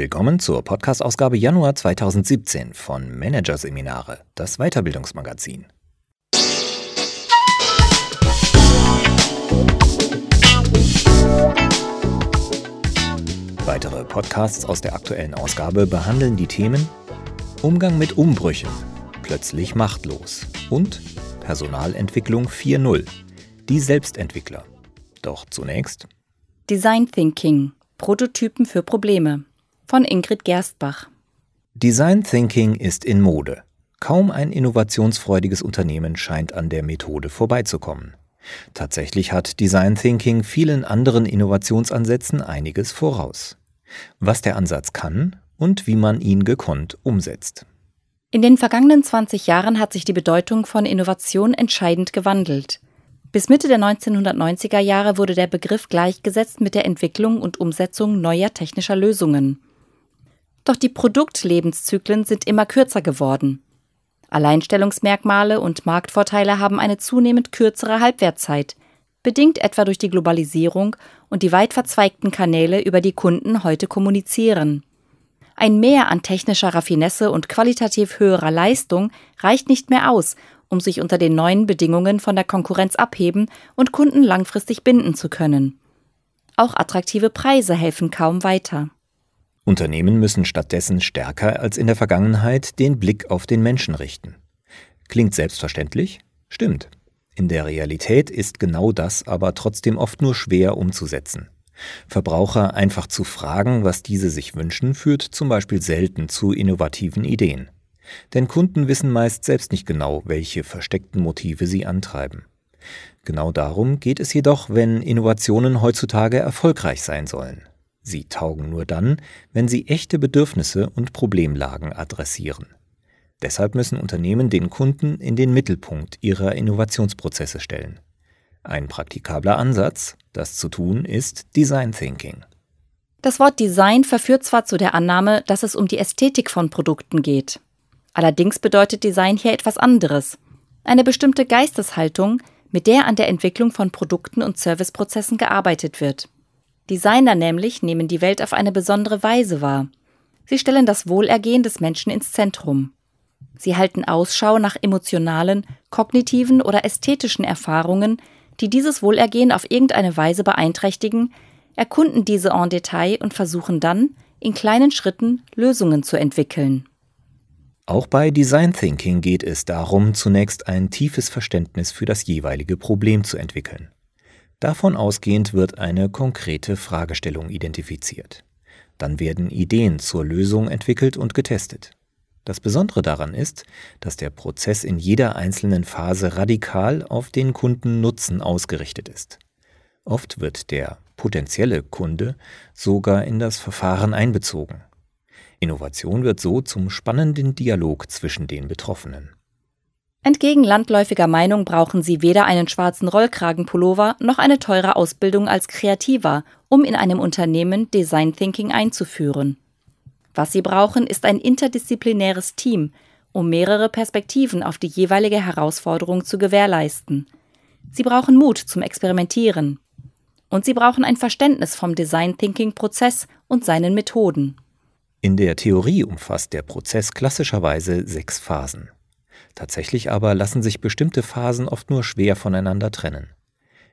Willkommen zur Podcast-Ausgabe Januar 2017 von Managerseminare, das Weiterbildungsmagazin. Weitere Podcasts aus der aktuellen Ausgabe behandeln die Themen Umgang mit Umbrüchen, plötzlich machtlos und Personalentwicklung 4.0, die Selbstentwickler. Doch zunächst Design Thinking, Prototypen für Probleme von Ingrid Gerstbach. Design Thinking ist in Mode. Kaum ein innovationsfreudiges Unternehmen scheint an der Methode vorbeizukommen. Tatsächlich hat Design Thinking vielen anderen Innovationsansätzen einiges voraus. Was der Ansatz kann und wie man ihn gekonnt umsetzt. In den vergangenen 20 Jahren hat sich die Bedeutung von Innovation entscheidend gewandelt. Bis Mitte der 1990er Jahre wurde der Begriff gleichgesetzt mit der Entwicklung und Umsetzung neuer technischer Lösungen. Doch die Produktlebenszyklen sind immer kürzer geworden. Alleinstellungsmerkmale und Marktvorteile haben eine zunehmend kürzere Halbwertzeit, bedingt etwa durch die Globalisierung und die weit verzweigten Kanäle, über die Kunden heute kommunizieren. Ein Mehr an technischer Raffinesse und qualitativ höherer Leistung reicht nicht mehr aus, um sich unter den neuen Bedingungen von der Konkurrenz abheben und Kunden langfristig binden zu können. Auch attraktive Preise helfen kaum weiter. Unternehmen müssen stattdessen stärker als in der Vergangenheit den Blick auf den Menschen richten. Klingt selbstverständlich? Stimmt. In der Realität ist genau das aber trotzdem oft nur schwer umzusetzen. Verbraucher einfach zu fragen, was diese sich wünschen, führt zum Beispiel selten zu innovativen Ideen. Denn Kunden wissen meist selbst nicht genau, welche versteckten Motive sie antreiben. Genau darum geht es jedoch, wenn Innovationen heutzutage erfolgreich sein sollen. Sie taugen nur dann, wenn sie echte Bedürfnisse und Problemlagen adressieren. Deshalb müssen Unternehmen den Kunden in den Mittelpunkt ihrer Innovationsprozesse stellen. Ein praktikabler Ansatz, das zu tun, ist Design Thinking. Das Wort Design verführt zwar zu der Annahme, dass es um die Ästhetik von Produkten geht. Allerdings bedeutet Design hier etwas anderes. Eine bestimmte Geisteshaltung, mit der an der Entwicklung von Produkten und Serviceprozessen gearbeitet wird. Designer nämlich nehmen die Welt auf eine besondere Weise wahr. Sie stellen das Wohlergehen des Menschen ins Zentrum. Sie halten Ausschau nach emotionalen, kognitiven oder ästhetischen Erfahrungen, die dieses Wohlergehen auf irgendeine Weise beeinträchtigen, erkunden diese en Detail und versuchen dann, in kleinen Schritten Lösungen zu entwickeln. Auch bei Design Thinking geht es darum, zunächst ein tiefes Verständnis für das jeweilige Problem zu entwickeln. Davon ausgehend wird eine konkrete Fragestellung identifiziert. Dann werden Ideen zur Lösung entwickelt und getestet. Das Besondere daran ist, dass der Prozess in jeder einzelnen Phase radikal auf den Kundennutzen ausgerichtet ist. Oft wird der potenzielle Kunde sogar in das Verfahren einbezogen. Innovation wird so zum spannenden Dialog zwischen den Betroffenen. Entgegen landläufiger Meinung brauchen sie weder einen schwarzen Rollkragenpullover noch eine teure Ausbildung als Kreativer, um in einem Unternehmen Design Thinking einzuführen. Was sie brauchen, ist ein interdisziplinäres Team, um mehrere Perspektiven auf die jeweilige Herausforderung zu gewährleisten. Sie brauchen Mut zum Experimentieren. Und sie brauchen ein Verständnis vom Design Thinking Prozess und seinen Methoden. In der Theorie umfasst der Prozess klassischerweise sechs Phasen. Tatsächlich aber lassen sich bestimmte Phasen oft nur schwer voneinander trennen.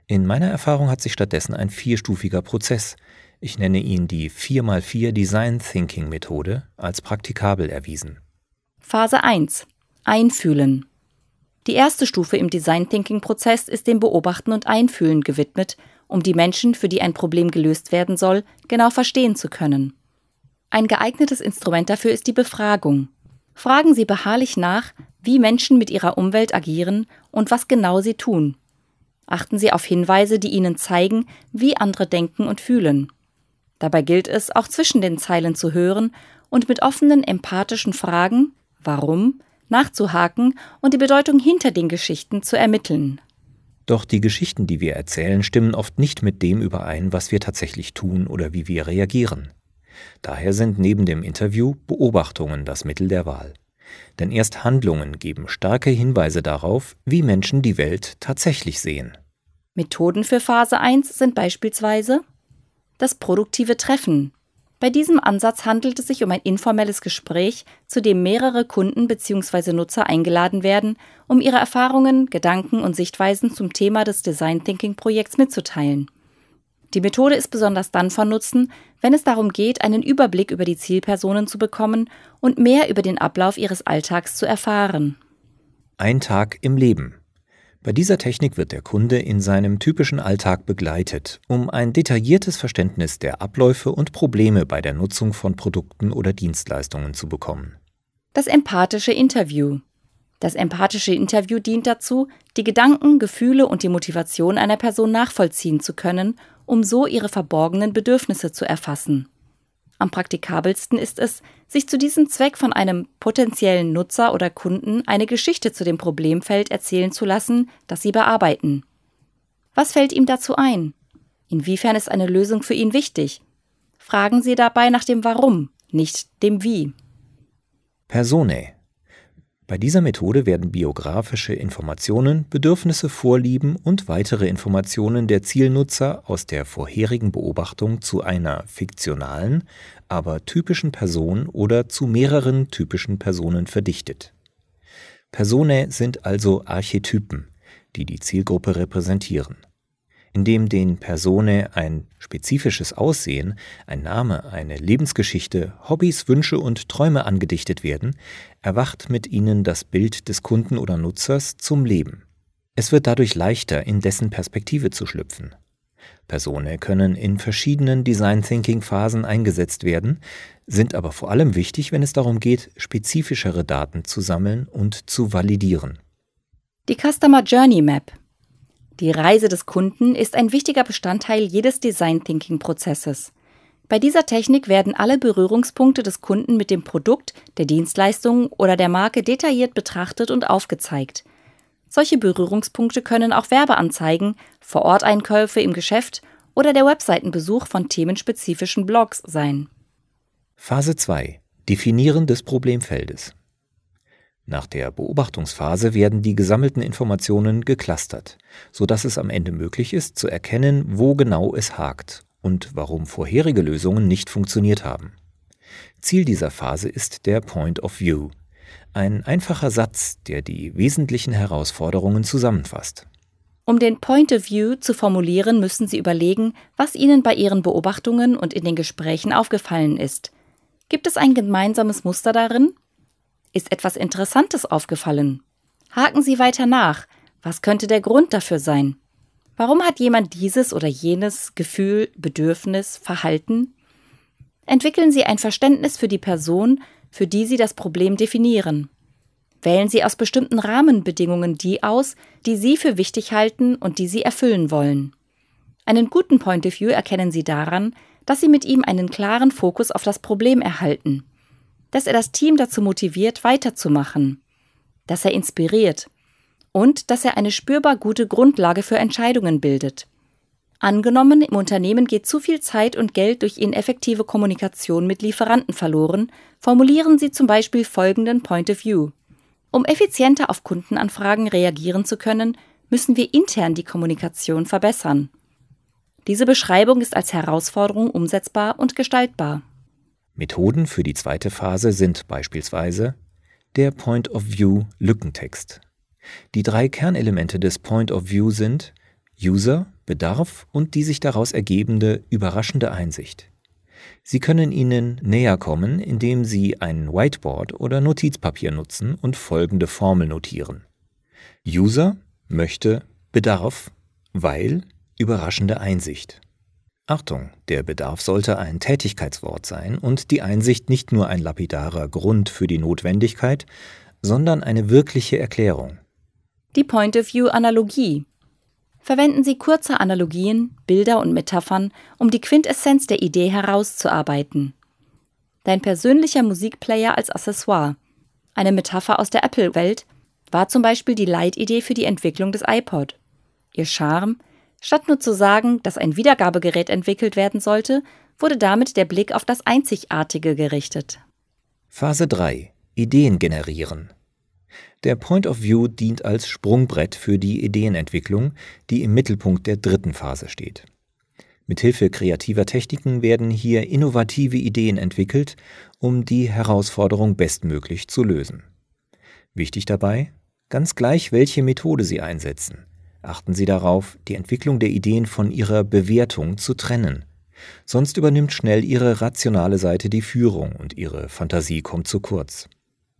In meiner Erfahrung hat sich stattdessen ein vierstufiger Prozess, ich nenne ihn die 4x4 Design Thinking Methode, als praktikabel erwiesen. Phase 1 Einfühlen. Die erste Stufe im Design Thinking Prozess ist dem Beobachten und Einfühlen gewidmet, um die Menschen, für die ein Problem gelöst werden soll, genau verstehen zu können. Ein geeignetes Instrument dafür ist die Befragung. Fragen Sie beharrlich nach, wie Menschen mit ihrer Umwelt agieren und was genau sie tun. Achten Sie auf Hinweise, die Ihnen zeigen, wie andere denken und fühlen. Dabei gilt es, auch zwischen den Zeilen zu hören und mit offenen, empathischen Fragen warum nachzuhaken und die Bedeutung hinter den Geschichten zu ermitteln. Doch die Geschichten, die wir erzählen, stimmen oft nicht mit dem überein, was wir tatsächlich tun oder wie wir reagieren. Daher sind neben dem Interview Beobachtungen das Mittel der Wahl. Denn erst Handlungen geben starke Hinweise darauf, wie Menschen die Welt tatsächlich sehen. Methoden für Phase 1 sind beispielsweise das produktive Treffen. Bei diesem Ansatz handelt es sich um ein informelles Gespräch, zu dem mehrere Kunden bzw. Nutzer eingeladen werden, um ihre Erfahrungen, Gedanken und Sichtweisen zum Thema des Design Thinking Projekts mitzuteilen. Die Methode ist besonders dann von Nutzen, wenn es darum geht, einen Überblick über die Zielpersonen zu bekommen und mehr über den Ablauf ihres Alltags zu erfahren. Ein Tag im Leben. Bei dieser Technik wird der Kunde in seinem typischen Alltag begleitet, um ein detailliertes Verständnis der Abläufe und Probleme bei der Nutzung von Produkten oder Dienstleistungen zu bekommen. Das empathische Interview. Das empathische Interview dient dazu, die Gedanken, Gefühle und die Motivation einer Person nachvollziehen zu können, um so ihre verborgenen Bedürfnisse zu erfassen. Am praktikabelsten ist es, sich zu diesem Zweck von einem potenziellen Nutzer oder Kunden eine Geschichte zu dem Problemfeld erzählen zu lassen, das Sie bearbeiten. Was fällt ihm dazu ein? Inwiefern ist eine Lösung für ihn wichtig? Fragen Sie dabei nach dem Warum, nicht dem Wie. Personae bei dieser Methode werden biografische Informationen, Bedürfnisse, Vorlieben und weitere Informationen der Zielnutzer aus der vorherigen Beobachtung zu einer fiktionalen, aber typischen Person oder zu mehreren typischen Personen verdichtet. Personae sind also Archetypen, die die Zielgruppe repräsentieren indem den Personae ein spezifisches Aussehen, ein Name, eine Lebensgeschichte, Hobbys, Wünsche und Träume angedichtet werden, erwacht mit ihnen das Bild des Kunden oder Nutzers zum Leben. Es wird dadurch leichter, in dessen Perspektive zu schlüpfen. Personae können in verschiedenen Design Thinking Phasen eingesetzt werden, sind aber vor allem wichtig, wenn es darum geht, spezifischere Daten zu sammeln und zu validieren. Die Customer Journey Map die Reise des Kunden ist ein wichtiger Bestandteil jedes Design Thinking Prozesses. Bei dieser Technik werden alle Berührungspunkte des Kunden mit dem Produkt, der Dienstleistung oder der Marke detailliert betrachtet und aufgezeigt. Solche Berührungspunkte können auch Werbeanzeigen, Vororteinkäufe im Geschäft oder der Webseitenbesuch von themenspezifischen Blogs sein. Phase 2 Definieren des Problemfeldes nach der Beobachtungsphase werden die gesammelten Informationen geclustert, sodass es am Ende möglich ist, zu erkennen, wo genau es hakt und warum vorherige Lösungen nicht funktioniert haben. Ziel dieser Phase ist der Point of View, ein einfacher Satz, der die wesentlichen Herausforderungen zusammenfasst. Um den Point of View zu formulieren, müssen Sie überlegen, was Ihnen bei Ihren Beobachtungen und in den Gesprächen aufgefallen ist. Gibt es ein gemeinsames Muster darin? Ist etwas Interessantes aufgefallen? Haken Sie weiter nach. Was könnte der Grund dafür sein? Warum hat jemand dieses oder jenes Gefühl, Bedürfnis, Verhalten? Entwickeln Sie ein Verständnis für die Person, für die Sie das Problem definieren. Wählen Sie aus bestimmten Rahmenbedingungen die aus, die Sie für wichtig halten und die Sie erfüllen wollen. Einen guten Point of View erkennen Sie daran, dass Sie mit ihm einen klaren Fokus auf das Problem erhalten dass er das Team dazu motiviert, weiterzumachen, dass er inspiriert und dass er eine spürbar gute Grundlage für Entscheidungen bildet. Angenommen, im Unternehmen geht zu viel Zeit und Geld durch ineffektive Kommunikation mit Lieferanten verloren, formulieren Sie zum Beispiel folgenden Point of View. Um effizienter auf Kundenanfragen reagieren zu können, müssen wir intern die Kommunikation verbessern. Diese Beschreibung ist als Herausforderung umsetzbar und gestaltbar. Methoden für die zweite Phase sind beispielsweise der Point of View Lückentext. Die drei Kernelemente des Point of View sind User, Bedarf und die sich daraus ergebende überraschende Einsicht. Sie können ihnen näher kommen, indem Sie ein Whiteboard oder Notizpapier nutzen und folgende Formel notieren. User möchte Bedarf, weil überraschende Einsicht. Achtung, der Bedarf sollte ein Tätigkeitswort sein und die Einsicht nicht nur ein lapidarer Grund für die Notwendigkeit, sondern eine wirkliche Erklärung. Die Point-of-View-Analogie. Verwenden Sie kurze Analogien, Bilder und Metaphern, um die Quintessenz der Idee herauszuarbeiten. Dein persönlicher Musikplayer als Accessoire. Eine Metapher aus der Apple-Welt war zum Beispiel die Leitidee für die Entwicklung des iPod. Ihr Charme, Statt nur zu sagen, dass ein Wiedergabegerät entwickelt werden sollte, wurde damit der Blick auf das Einzigartige gerichtet. Phase 3 Ideen generieren. Der Point of View dient als Sprungbrett für die Ideenentwicklung, die im Mittelpunkt der dritten Phase steht. Mithilfe kreativer Techniken werden hier innovative Ideen entwickelt, um die Herausforderung bestmöglich zu lösen. Wichtig dabei, ganz gleich welche Methode Sie einsetzen, achten Sie darauf, die Entwicklung der Ideen von ihrer Bewertung zu trennen. Sonst übernimmt schnell Ihre rationale Seite die Führung und Ihre Fantasie kommt zu kurz.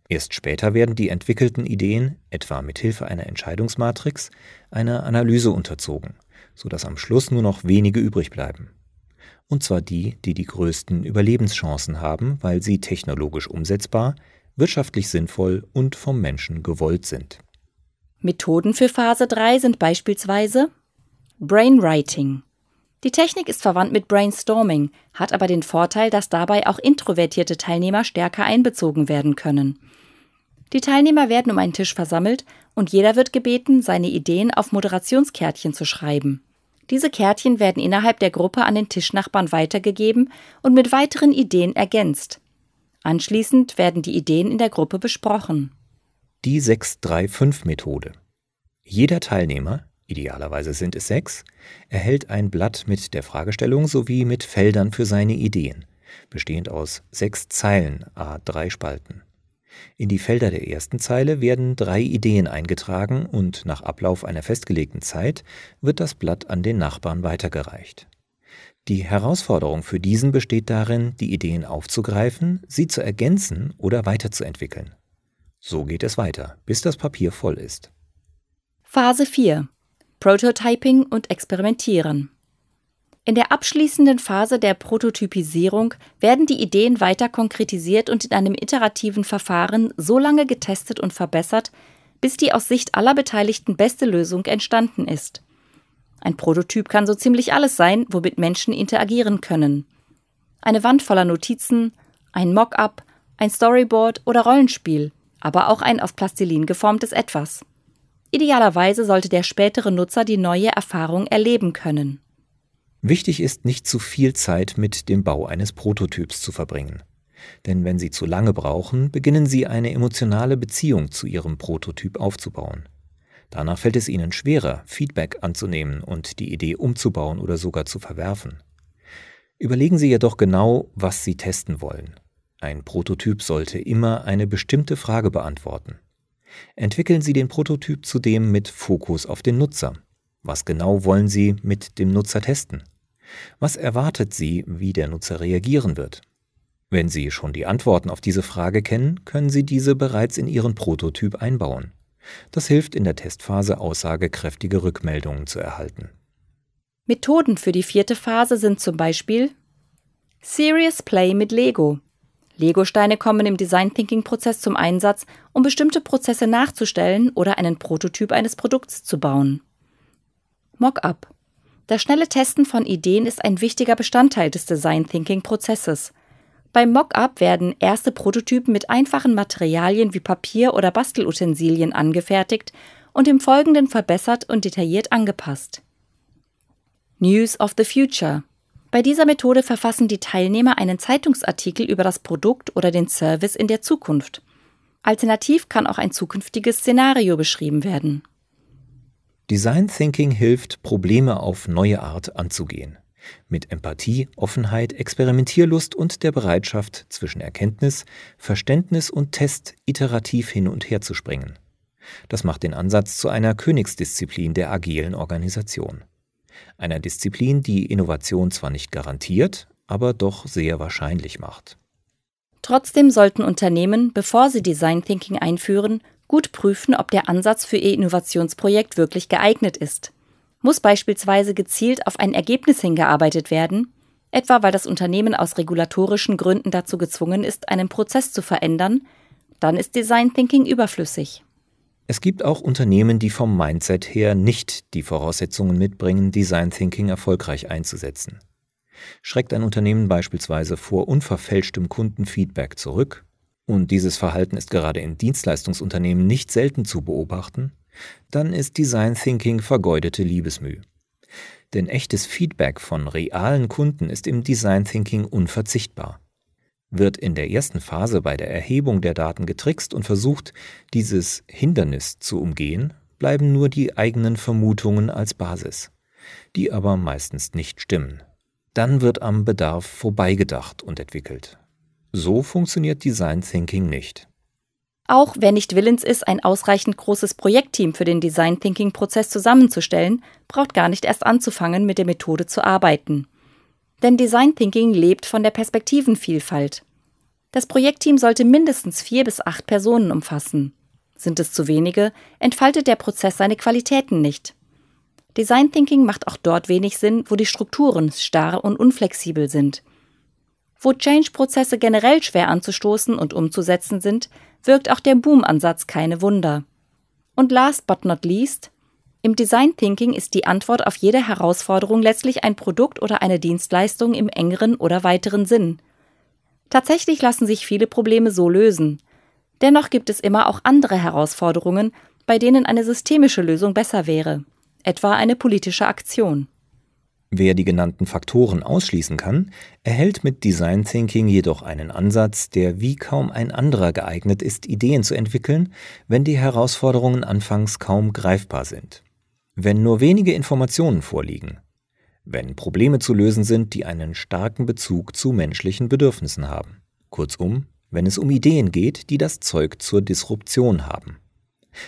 Erst später werden die entwickelten Ideen, etwa mit Hilfe einer Entscheidungsmatrix, einer Analyse unterzogen, sodass am Schluss nur noch wenige übrig bleiben. Und zwar die, die die größten Überlebenschancen haben, weil sie technologisch umsetzbar, wirtschaftlich sinnvoll und vom Menschen gewollt sind. Methoden für Phase 3 sind beispielsweise Brainwriting. Die Technik ist verwandt mit Brainstorming, hat aber den Vorteil, dass dabei auch introvertierte Teilnehmer stärker einbezogen werden können. Die Teilnehmer werden um einen Tisch versammelt und jeder wird gebeten, seine Ideen auf Moderationskärtchen zu schreiben. Diese Kärtchen werden innerhalb der Gruppe an den Tischnachbarn weitergegeben und mit weiteren Ideen ergänzt. Anschließend werden die Ideen in der Gruppe besprochen. Die 6-3-5-Methode. Jeder Teilnehmer, idealerweise sind es sechs, erhält ein Blatt mit der Fragestellung sowie mit Feldern für seine Ideen, bestehend aus sechs Zeilen, a drei Spalten. In die Felder der ersten Zeile werden drei Ideen eingetragen und nach Ablauf einer festgelegten Zeit wird das Blatt an den Nachbarn weitergereicht. Die Herausforderung für diesen besteht darin, die Ideen aufzugreifen, sie zu ergänzen oder weiterzuentwickeln. So geht es weiter, bis das Papier voll ist. Phase 4 Prototyping und Experimentieren. In der abschließenden Phase der Prototypisierung werden die Ideen weiter konkretisiert und in einem iterativen Verfahren so lange getestet und verbessert, bis die aus Sicht aller Beteiligten beste Lösung entstanden ist. Ein Prototyp kann so ziemlich alles sein, womit Menschen interagieren können. Eine Wand voller Notizen, ein Mock-up, ein Storyboard oder Rollenspiel, aber auch ein aus Plastilin geformtes Etwas. Idealerweise sollte der spätere Nutzer die neue Erfahrung erleben können. Wichtig ist, nicht zu viel Zeit mit dem Bau eines Prototyps zu verbringen. Denn wenn Sie zu lange brauchen, beginnen Sie eine emotionale Beziehung zu Ihrem Prototyp aufzubauen. Danach fällt es Ihnen schwerer, Feedback anzunehmen und die Idee umzubauen oder sogar zu verwerfen. Überlegen Sie jedoch genau, was Sie testen wollen. Ein Prototyp sollte immer eine bestimmte Frage beantworten. Entwickeln Sie den Prototyp zudem mit Fokus auf den Nutzer. Was genau wollen Sie mit dem Nutzer testen? Was erwartet Sie, wie der Nutzer reagieren wird? Wenn Sie schon die Antworten auf diese Frage kennen, können Sie diese bereits in Ihren Prototyp einbauen. Das hilft in der Testphase aussagekräftige Rückmeldungen zu erhalten. Methoden für die vierte Phase sind zum Beispiel Serious Play mit Lego. Lego-Steine kommen im Design Thinking Prozess zum Einsatz, um bestimmte Prozesse nachzustellen oder einen Prototyp eines Produkts zu bauen. Mock-up. Das schnelle Testen von Ideen ist ein wichtiger Bestandteil des Design Thinking Prozesses. Beim Mock-up werden erste Prototypen mit einfachen Materialien wie Papier oder Bastelutensilien angefertigt und im Folgenden verbessert und detailliert angepasst. News of the Future bei dieser Methode verfassen die Teilnehmer einen Zeitungsartikel über das Produkt oder den Service in der Zukunft. Alternativ kann auch ein zukünftiges Szenario beschrieben werden. Design Thinking hilft, Probleme auf neue Art anzugehen. Mit Empathie, Offenheit, Experimentierlust und der Bereitschaft, zwischen Erkenntnis, Verständnis und Test iterativ hin und her zu springen. Das macht den Ansatz zu einer Königsdisziplin der agilen Organisation einer Disziplin, die Innovation zwar nicht garantiert, aber doch sehr wahrscheinlich macht. Trotzdem sollten Unternehmen, bevor sie Design Thinking einführen, gut prüfen, ob der Ansatz für ihr Innovationsprojekt wirklich geeignet ist. Muss beispielsweise gezielt auf ein Ergebnis hingearbeitet werden, etwa weil das Unternehmen aus regulatorischen Gründen dazu gezwungen ist, einen Prozess zu verändern, dann ist Design Thinking überflüssig. Es gibt auch Unternehmen, die vom Mindset her nicht die Voraussetzungen mitbringen, Design Thinking erfolgreich einzusetzen. Schreckt ein Unternehmen beispielsweise vor unverfälschtem Kundenfeedback zurück, und dieses Verhalten ist gerade in Dienstleistungsunternehmen nicht selten zu beobachten, dann ist Design Thinking vergeudete Liebesmüh. Denn echtes Feedback von realen Kunden ist im Design Thinking unverzichtbar. Wird in der ersten Phase bei der Erhebung der Daten getrickst und versucht, dieses Hindernis zu umgehen, bleiben nur die eigenen Vermutungen als Basis, die aber meistens nicht stimmen, dann wird am Bedarf vorbeigedacht und entwickelt. So funktioniert Design Thinking nicht. Auch wer nicht willens ist, ein ausreichend großes Projektteam für den Design Thinking Prozess zusammenzustellen, braucht gar nicht erst anzufangen, mit der Methode zu arbeiten. Denn Design Thinking lebt von der Perspektivenvielfalt. Das Projektteam sollte mindestens vier bis acht Personen umfassen. Sind es zu wenige, entfaltet der Prozess seine Qualitäten nicht. Design Thinking macht auch dort wenig Sinn, wo die Strukturen starr und unflexibel sind. Wo Change-Prozesse generell schwer anzustoßen und umzusetzen sind, wirkt auch der Boom-Ansatz keine Wunder. Und last but not least, im Design Thinking ist die Antwort auf jede Herausforderung letztlich ein Produkt oder eine Dienstleistung im engeren oder weiteren Sinn. Tatsächlich lassen sich viele Probleme so lösen. Dennoch gibt es immer auch andere Herausforderungen, bei denen eine systemische Lösung besser wäre, etwa eine politische Aktion. Wer die genannten Faktoren ausschließen kann, erhält mit Design Thinking jedoch einen Ansatz, der wie kaum ein anderer geeignet ist, Ideen zu entwickeln, wenn die Herausforderungen anfangs kaum greifbar sind. Wenn nur wenige Informationen vorliegen. Wenn Probleme zu lösen sind, die einen starken Bezug zu menschlichen Bedürfnissen haben. Kurzum, wenn es um Ideen geht, die das Zeug zur Disruption haben.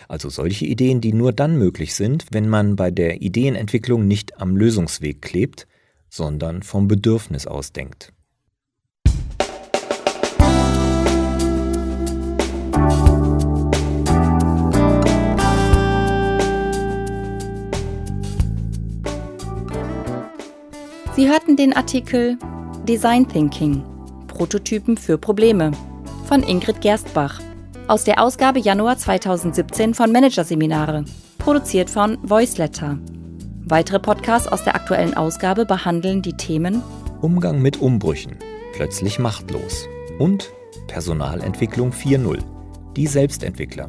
Also solche Ideen, die nur dann möglich sind, wenn man bei der Ideenentwicklung nicht am Lösungsweg klebt, sondern vom Bedürfnis aus Sie hörten den Artikel Design Thinking Prototypen für Probleme von Ingrid Gerstbach aus der Ausgabe Januar 2017 von Managerseminare, produziert von Voiceletter. Weitere Podcasts aus der aktuellen Ausgabe behandeln die Themen Umgang mit Umbrüchen, plötzlich machtlos und Personalentwicklung 4.0, die Selbstentwickler.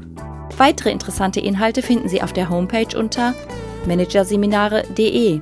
Weitere interessante Inhalte finden Sie auf der Homepage unter managerseminare.de